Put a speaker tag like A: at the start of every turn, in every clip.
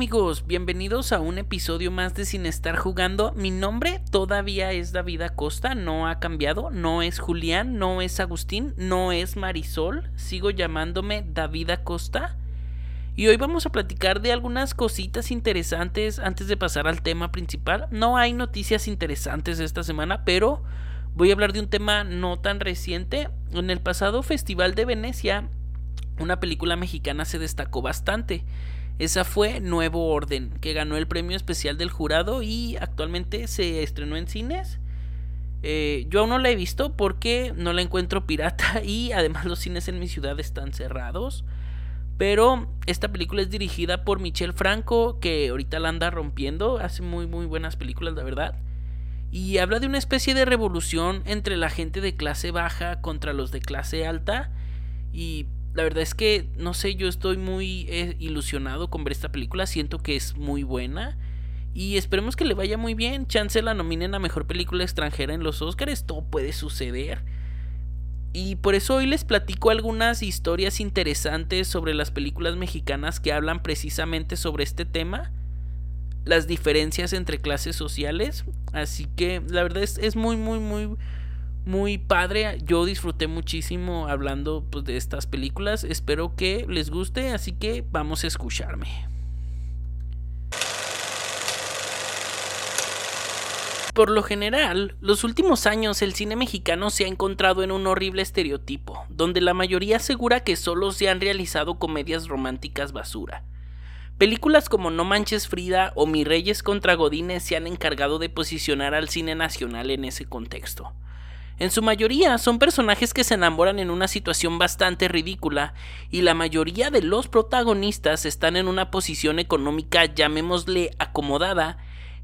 A: amigos? Bienvenidos a un episodio más de Sin estar jugando. Mi nombre todavía es David Acosta, no ha cambiado, no es Julián, no es Agustín, no es Marisol, sigo llamándome David Acosta. Y hoy vamos a platicar de algunas cositas interesantes antes de pasar al tema principal. No hay noticias interesantes esta semana, pero voy a hablar de un tema no tan reciente. En el pasado Festival de Venecia, una película mexicana se destacó bastante. Esa fue Nuevo Orden, que ganó el premio especial del jurado y actualmente se estrenó en cines. Eh, yo aún no la he visto porque no la encuentro pirata y además los cines en mi ciudad están cerrados. Pero esta película es dirigida por Michel Franco, que ahorita la anda rompiendo, hace muy muy buenas películas, la verdad. Y habla de una especie de revolución entre la gente de clase baja contra los de clase alta. Y la verdad es que, no sé, yo estoy muy eh, ilusionado con ver esta película, siento que es muy buena. Y esperemos que le vaya muy bien. Chance la nominen a mejor película extranjera en los Oscars. Todo puede suceder. Y por eso hoy les platico algunas historias interesantes sobre las películas mexicanas que hablan precisamente sobre este tema. Las diferencias entre clases sociales. Así que la verdad es, es muy, muy, muy muy padre. Yo disfruté muchísimo hablando pues, de estas películas. Espero que les guste, así que vamos a escucharme. Por lo general, los últimos años el cine mexicano se ha encontrado en un horrible estereotipo, donde la mayoría asegura que solo se han realizado comedias románticas basura. Películas como No Manches Frida o Mi Reyes contra Godines se han encargado de posicionar al cine nacional en ese contexto. En su mayoría son personajes que se enamoran en una situación bastante ridícula y la mayoría de los protagonistas están en una posición económica llamémosle acomodada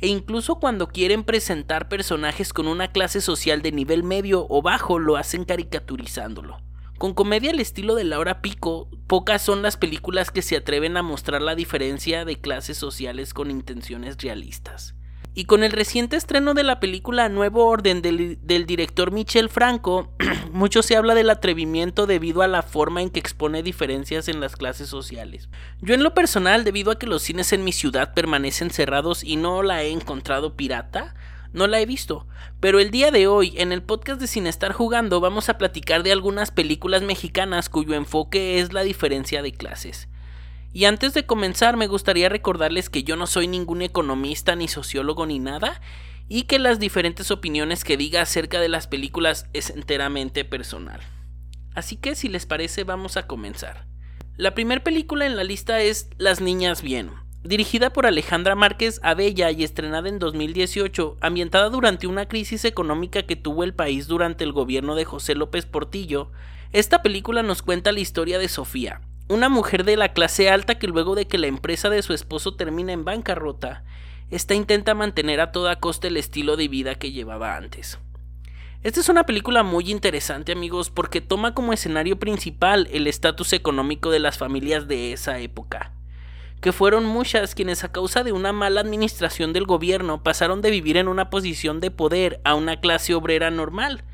A: e incluso cuando quieren presentar personajes con una clase social de nivel medio o bajo lo hacen caricaturizándolo. Con comedia al estilo de Laura Pico, pocas son las películas que se atreven a mostrar la diferencia de clases sociales con intenciones realistas. Y con el reciente estreno de la película Nuevo Orden del, director Michel Franco, mucho se habla del atrevimiento debido a la forma en que expone diferencias en las clases sociales. Yo en lo personal, debido a que los cines en mi ciudad permanecen cerrados y no la he encontrado pirata, no la he visto. Pero el día de hoy, en el podcast de Sin Estar Jugando, vamos a platicar de algunas películas mexicanas cuyo enfoque es la diferencia de clases. Y antes de comenzar me gustaría recordarles que yo no soy ningún economista ni sociólogo ni nada y que las diferentes opiniones que diga acerca de las películas es enteramente personal. Así que si les parece vamos a comenzar. La primera película en la lista es Las Niñas Bien, dirigida por Alejandra Márquez Abella y estrenada en 2018, ambientada durante una crisis económica que tuvo el país durante el gobierno de José López Portillo. Esta película nos cuenta la historia de Sofía, una mujer de la clase alta que luego de que la empresa de su esposo termina en bancarrota, esta intenta mantener a toda costa el estilo de vida que llevaba antes. Esta es una película muy interesante amigos porque toma como escenario principal el estatus económico de las familias de esa época, que fueron muchas quienes a causa de una mala administración del gobierno pasaron de vivir en una posición de poder a una clase obrera normal,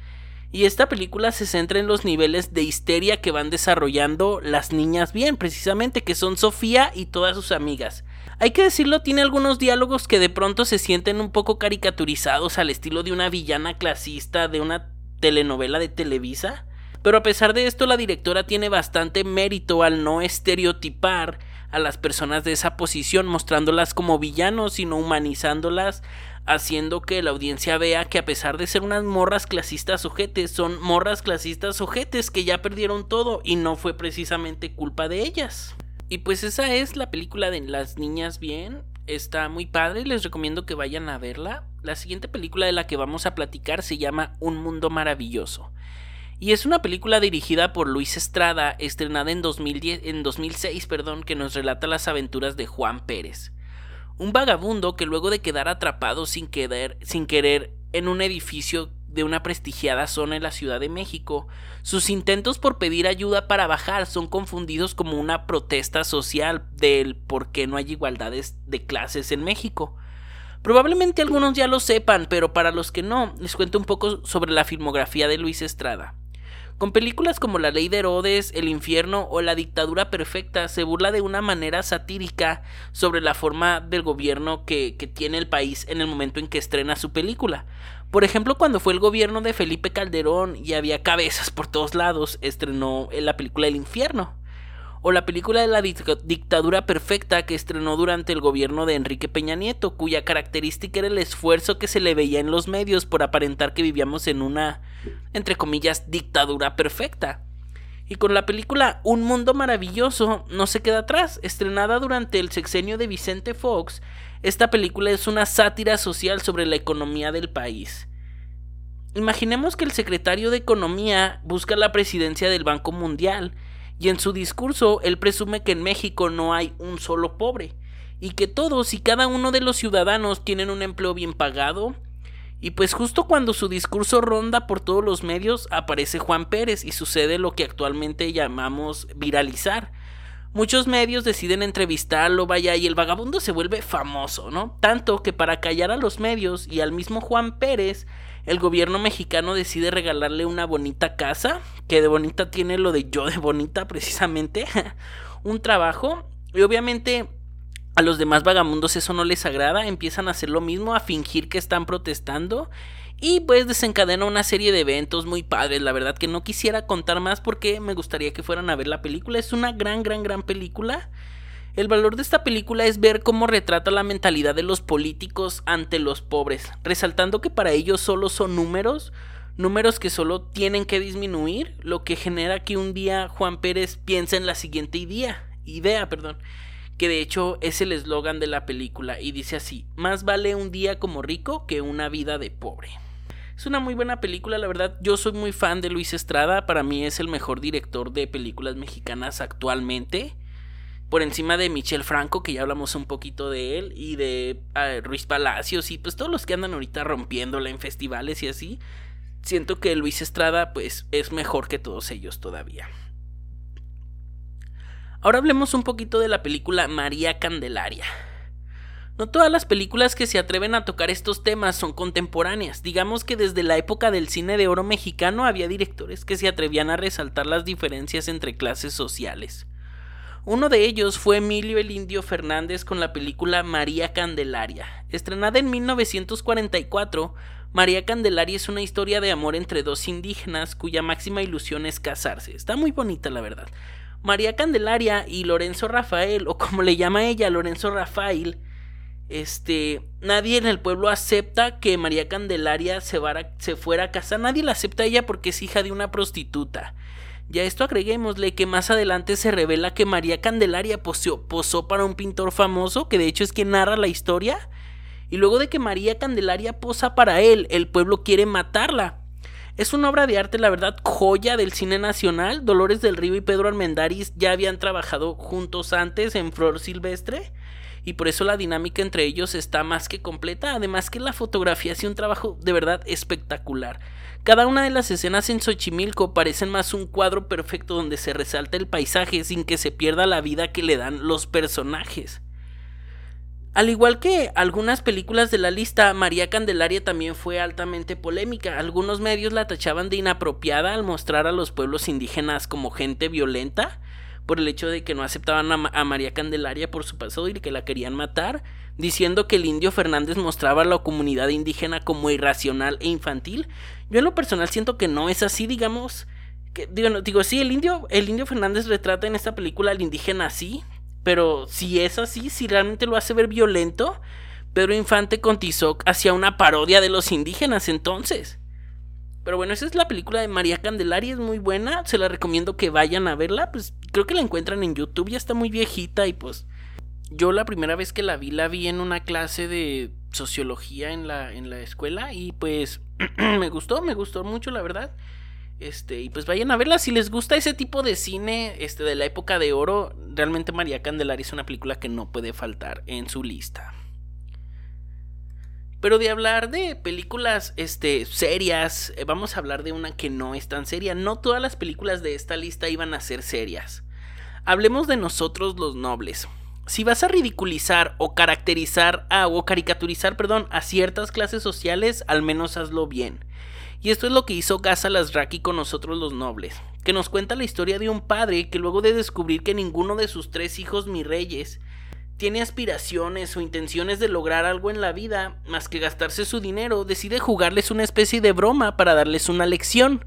A: y esta película se centra en los niveles de histeria que van desarrollando las niñas bien, precisamente, que son Sofía y todas sus amigas. Hay que decirlo, tiene algunos diálogos que de pronto se sienten un poco caricaturizados al estilo de una villana clasista de una telenovela de Televisa. Pero a pesar de esto, la directora tiene bastante mérito al no estereotipar a las personas de esa posición, mostrándolas como villanos, sino humanizándolas, haciendo que la audiencia vea que a pesar de ser unas morras clasistas ojetes, son morras clasistas ojetes que ya perdieron todo y no fue precisamente culpa de ellas. Y pues esa es la película de Las Niñas Bien. Está muy padre, les recomiendo que vayan a verla. La siguiente película de la que vamos a platicar se llama Un Mundo Maravilloso. Y es una película dirigida por Luis Estrada, estrenada en, 2010, en 2006, perdón, que nos relata las aventuras de Juan Pérez. Un vagabundo que luego de quedar atrapado sin, querer, sin querer en un edificio de una prestigiada zona en la Ciudad de México, sus intentos por pedir ayuda para bajar son confundidos como una protesta social del por qué no hay igualdades de clases en México. Probablemente algunos ya lo sepan, pero para los que no, les cuento un poco sobre la filmografía de Luis Estrada. Con películas como La Ley de Herodes, El Infierno o La Dictadura Perfecta se burla de una manera satírica sobre la forma del gobierno que, que, tiene el país en el momento en que estrena su película. Por ejemplo, cuando fue el gobierno de Felipe Calderón y había cabezas por todos lados, estrenó la película El Infierno o la película de la dictadura perfecta que estrenó durante el gobierno de Enrique Peña Nieto, cuya característica era el esfuerzo que se le veía en los medios por aparentar que vivíamos en una, entre comillas, dictadura perfecta. Y con la película Un Mundo Maravilloso no se queda atrás, estrenada durante el sexenio de Vicente Fox, esta película es una sátira social sobre la economía del país. Imaginemos que el secretario de Economía busca la presidencia del Banco Mundial, y en su discurso él presume que en México no hay un solo pobre, y que todos y cada uno de los ciudadanos tienen un empleo bien pagado. Y pues justo cuando su discurso ronda por todos los medios aparece Juan Pérez y sucede lo que actualmente llamamos viralizar. Muchos medios deciden entrevistarlo, vaya, y el vagabundo se vuelve famoso, ¿no? Tanto que para callar a los medios y al mismo Juan Pérez, el gobierno mexicano decide regalarle una bonita casa, que de bonita tiene lo de yo de bonita precisamente, un trabajo, y obviamente a los demás vagabundos eso no les agrada, empiezan a hacer lo mismo, a fingir que están protestando, y pues desencadena una serie de eventos muy padres, la verdad que no quisiera contar más porque me gustaría que fueran a ver la película, es una gran, gran, gran película. El valor de esta película es ver cómo retrata la mentalidad de los políticos ante los pobres, resaltando que para ellos solo son números, números que solo tienen que disminuir, lo que genera que un día Juan Pérez piense en la siguiente idea, idea, perdón, que de hecho es el eslogan de la película y dice así, más vale un día como rico que una vida de pobre. Es una muy buena película, la verdad. Yo soy muy fan de Luis Estrada. Para mí es el mejor director de películas mexicanas actualmente por encima de Michel Franco, que ya hablamos un poquito de él, y de ah, Ruiz Palacios, y pues todos los que andan ahorita rompiéndola en festivales y así, siento que Luis Estrada pues es mejor que todos ellos todavía. Ahora hablemos un poquito de la película María Candelaria. No todas las películas que se atreven a tocar estos temas son contemporáneas. Digamos que desde la época del cine de oro mexicano había directores que se atrevían a resaltar las diferencias entre clases sociales. Uno de ellos fue Emilio el Indio Fernández con la película María Candelaria. Estrenada en 1944, María Candelaria es una historia de amor entre dos indígenas cuya máxima ilusión es casarse. Está muy bonita, la verdad. María Candelaria y Lorenzo Rafael, o como le llama ella, Lorenzo Rafael, este, nadie en el pueblo acepta que María Candelaria se, fuera a casar. Nadie la acepta a ella porque es hija de una prostituta. Y a esto agreguémosle que más adelante se revela que María Candelaria posó para un pintor famoso, que de hecho es quien narra la historia, y luego de que María Candelaria posa para él, el pueblo quiere matarla. Es una obra de arte, la verdad, joya del cine nacional. Dolores del Río y Pedro Armendáriz ya habían trabajado juntos antes en Flor Silvestre y por eso la dinámica entre ellos está más que completa, además que la fotografía hace un trabajo de verdad espectacular. Cada una de las escenas en Xochimilco parecen más un cuadro perfecto donde se resalta el paisaje sin que se pierda la vida que le dan los personajes. Al igual que algunas películas de la lista, María Candelaria también fue altamente polémica. Algunos medios la tachaban de inapropiada al mostrar a los pueblos indígenas como gente violenta, por el hecho de que no aceptaban a, María Candelaria por su pasado y que la querían matar, diciendo que el indio Fernández mostraba a la comunidad indígena como irracional e infantil. Yo en lo personal siento que no es así, digamos. Que, digo, digo, sí, el indio, el indio Fernández retrata en esta película al indígena así, pero si es así, si realmente lo hace ver violento, Pedro Infante con Tizoc hacía una parodia de los indígenas entonces. Pero bueno, esa es la película de María Candelaria, es muy buena, se la recomiendo que vayan a verla, pues creo que la encuentran en YouTube, ya está muy viejita y pues yo la primera vez que la vi la vi en una clase de sociología en la, en la escuela y pues me gustó, me gustó mucho la verdad. Este, y pues vayan a verla si les gusta ese tipo de cine este de la época de oro, realmente María Candelaria es una película que no puede faltar en su lista. Pero de hablar de películas este, serias, eh, vamos a hablar de una que no es tan seria. No todas las películas de esta lista iban a ser serias. Hablemos de nosotros los nobles. Si vas a ridiculizar o caracterizar a, o caricaturizar, perdón, a ciertas clases sociales, al menos hazlo bien. Y esto es lo que hizo Gaza Lasraki con nosotros los nobles, que nos cuenta la historia de un padre que luego de descubrir que ninguno de sus tres hijos mi reyes tiene aspiraciones o intenciones de lograr algo en la vida, más que gastarse su dinero, decide jugarles una especie de broma para darles una lección.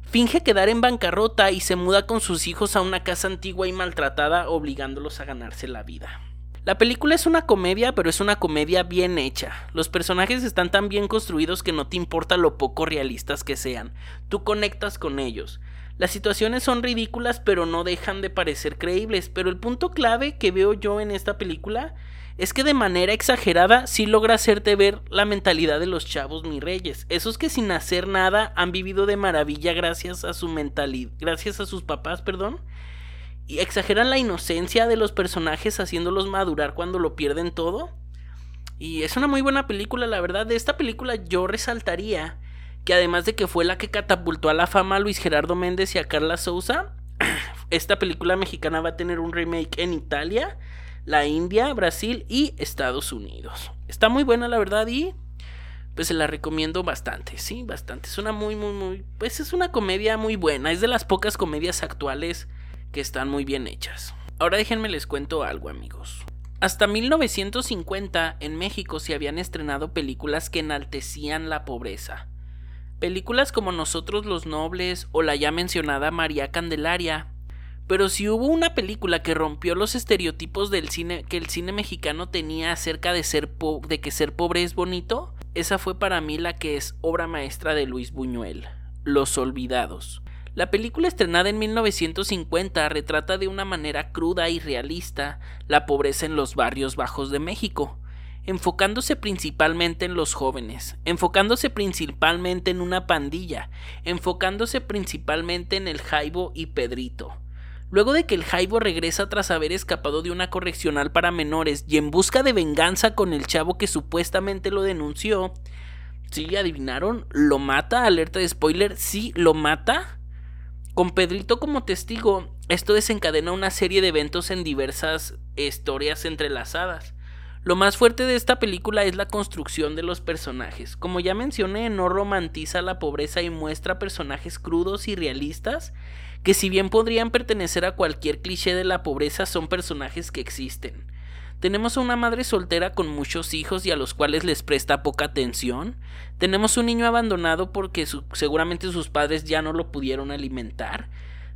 A: Finge quedar en bancarrota y se muda con sus hijos a una casa antigua y maltratada, obligándolos a ganarse la vida. La película es una comedia, pero es una comedia bien hecha. Los personajes están tan bien construidos que no te importa lo poco realistas que sean. Tú conectas con ellos. Las situaciones son ridículas pero no dejan de parecer creíbles, pero el punto clave que veo yo en esta película es que de manera exagerada sí logra hacerte ver la mentalidad de los chavos mi reyes, esos que sin hacer nada han vivido de maravilla gracias a su mentalidad, gracias a sus papás, perdón, y exageran la inocencia de los personajes haciéndolos madurar cuando lo pierden todo. Y es una muy buena película, la verdad. De esta película yo resaltaría que además de que fue la que catapultó a la fama a Luis Gerardo Méndez y a Carla Souza, esta película mexicana va a tener un remake en Italia, la India, Brasil y Estados Unidos. Está muy buena la verdad y pues se la recomiendo bastante, sí, bastante. Es una muy, muy, muy, pues es una comedia muy buena, es de las pocas comedias actuales que están muy bien hechas. Ahora déjenme les cuento algo amigos. Hasta 1950 en México se habían estrenado películas que enaltecían la pobreza. Películas como Nosotros los Nobles o la ya mencionada María Candelaria. Pero si hubo una película que rompió los estereotipos del cine que el cine mexicano tenía acerca de, ser de que ser pobre es bonito, esa fue para mí la que es obra maestra de Luis Buñuel, Los Olvidados. La película estrenada en 1950 retrata de una manera cruda y realista la pobreza en los barrios bajos de México, enfocándose principalmente en los jóvenes, enfocándose principalmente en una pandilla, enfocándose principalmente en el Jaibo y Pedrito. Luego de que el Jaibo regresa tras haber escapado de una correccional para menores y en busca de venganza con el chavo que supuestamente lo denunció, ¿sí adivinaron? ¿Lo mata? Alerta de spoiler, sí, lo mata. Con Pedrito como testigo, esto desencadena una serie de eventos en diversas historias entrelazadas. Lo más fuerte de esta película es la construcción de los personajes. Como ya mencioné, no romantiza la pobreza y muestra personajes crudos y realistas que si bien podrían pertenecer a cualquier cliché de la pobreza, son personajes que existen. Tenemos a una madre soltera con muchos hijos y a los cuales les presta poca atención. Tenemos un niño abandonado porque seguramente sus padres ya no lo pudieron alimentar.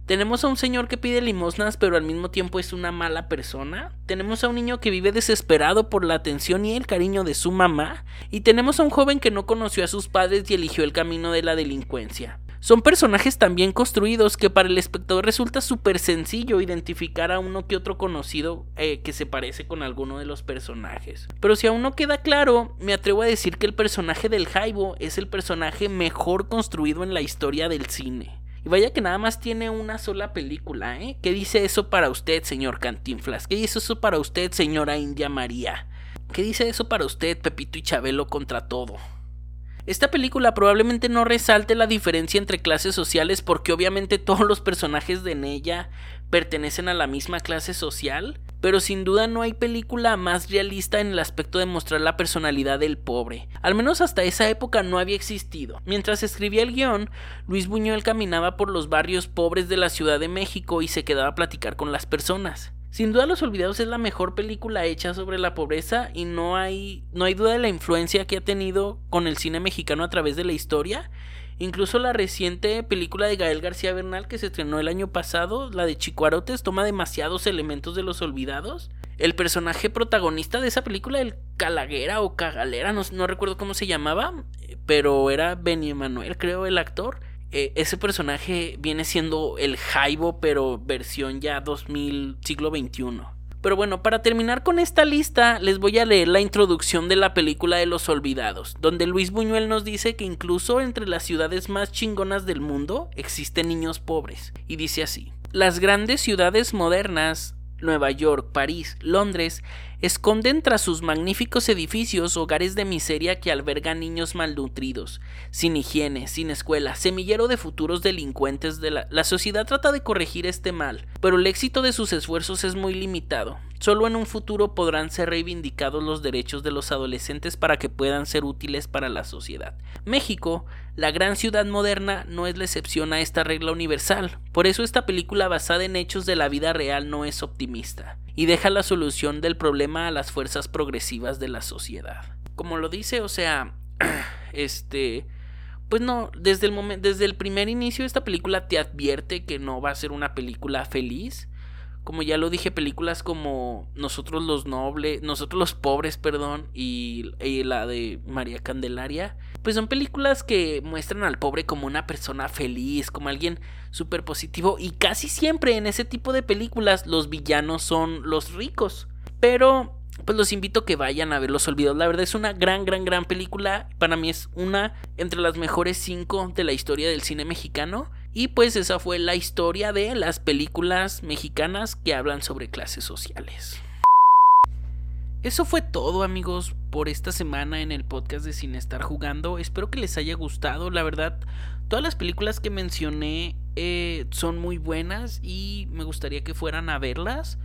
A: Tenemos a un señor que pide limosnas pero al mismo tiempo es una mala persona. Tenemos a un niño que vive desesperado por la atención y el cariño de su mamá. Y tenemos a un joven que no conoció a sus padres y eligió el camino de la delincuencia. Son personajes tan bien construidos que para el espectador resulta súper sencillo identificar a uno que otro conocido eh, que se parece con alguno de los personajes. Pero si aún no queda claro, me atrevo a decir que el personaje del Jaibo es el personaje mejor construido en la historia del cine. Y vaya que nada más tiene una sola película, ¿eh? ¿Qué dice eso para usted, señor Cantinflas? ¿Qué dice eso para usted, señora India María? ¿Qué dice eso para usted, Pepito y Chabelo contra todo? Esta película probablemente no resalte la diferencia entre clases sociales porque obviamente todos los personajes de ella pertenecen a la misma clase social, pero sin duda no hay película más realista en el aspecto de mostrar la personalidad del pobre. Al menos hasta esa época no había existido. Mientras escribía el guion, Luis Buñuel caminaba por los barrios pobres de la Ciudad de México y se quedaba a platicar con las personas. Sin duda Los Olvidados es la mejor película hecha sobre la pobreza y no hay, no hay duda de la influencia que ha tenido con el cine mexicano a través de la historia. Incluso la reciente película de Gael García Bernal que se estrenó el año pasado, la de Chicuarotes, toma demasiados elementos de Los Olvidados. El personaje protagonista de esa película, el Calaguera o Cagalera, no, recuerdo cómo se llamaba, pero era Benny Emanuel, creo, el actor eh, ese personaje viene siendo el Jaibo, pero versión ya 2000, siglo XXI. Pero bueno, para terminar con esta lista, les voy a leer la introducción de la película de Los Olvidados, donde Luis Buñuel nos dice que incluso entre las ciudades más chingonas del mundo existen niños pobres. Y dice así, las grandes ciudades modernas Nueva York, París, Londres, esconden tras sus magníficos edificios hogares de miseria que albergan niños malnutridos, sin higiene, sin escuela, semillero de futuros delincuentes de la... La sociedad trata de corregir este mal, pero el éxito de sus esfuerzos es muy limitado. Solo en un futuro podrán ser reivindicados los derechos de los adolescentes para que puedan ser útiles para la sociedad. México, la gran ciudad moderna, no es la excepción a esta regla universal. Por eso esta película basada en hechos de la vida real no es optimista y deja la solución del problema a las fuerzas progresivas de la sociedad. Como lo dice, o sea, este pues no, desde el desde el primer inicio esta película te advierte que no va a ser una película feliz como ya lo dije, películas como Nosotros los Nobles, Nosotros los Pobres, perdón, y, la de María Candelaria, pues son películas que muestran al pobre como una persona feliz, como alguien súper positivo, y casi siempre en ese tipo de películas los villanos son los ricos. Pero pues los invito a que vayan a ver Los Olvidados. La verdad es una gran, gran, gran película. Para mí es una entre las mejores cinco de la historia del cine mexicano. Y pues esa fue la historia de las películas mexicanas que hablan sobre clases sociales. Eso fue todo amigos por esta semana en el podcast de Sin Estar Jugando. Espero que les haya gustado. La verdad, todas las películas que mencioné eh, son muy buenas y me gustaría que fueran a verlas.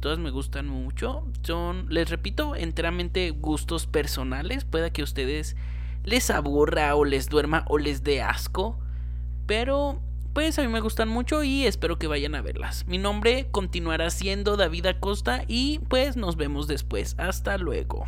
A: Todas me gustan mucho. Son, les repito, enteramente gustos personales. Pueda que a ustedes les aburra o les duerma o les dé asco. Pero pues a mí me gustan mucho y espero que vayan a verlas. Mi nombre continuará siendo David Acosta y pues nos vemos después. Hasta luego.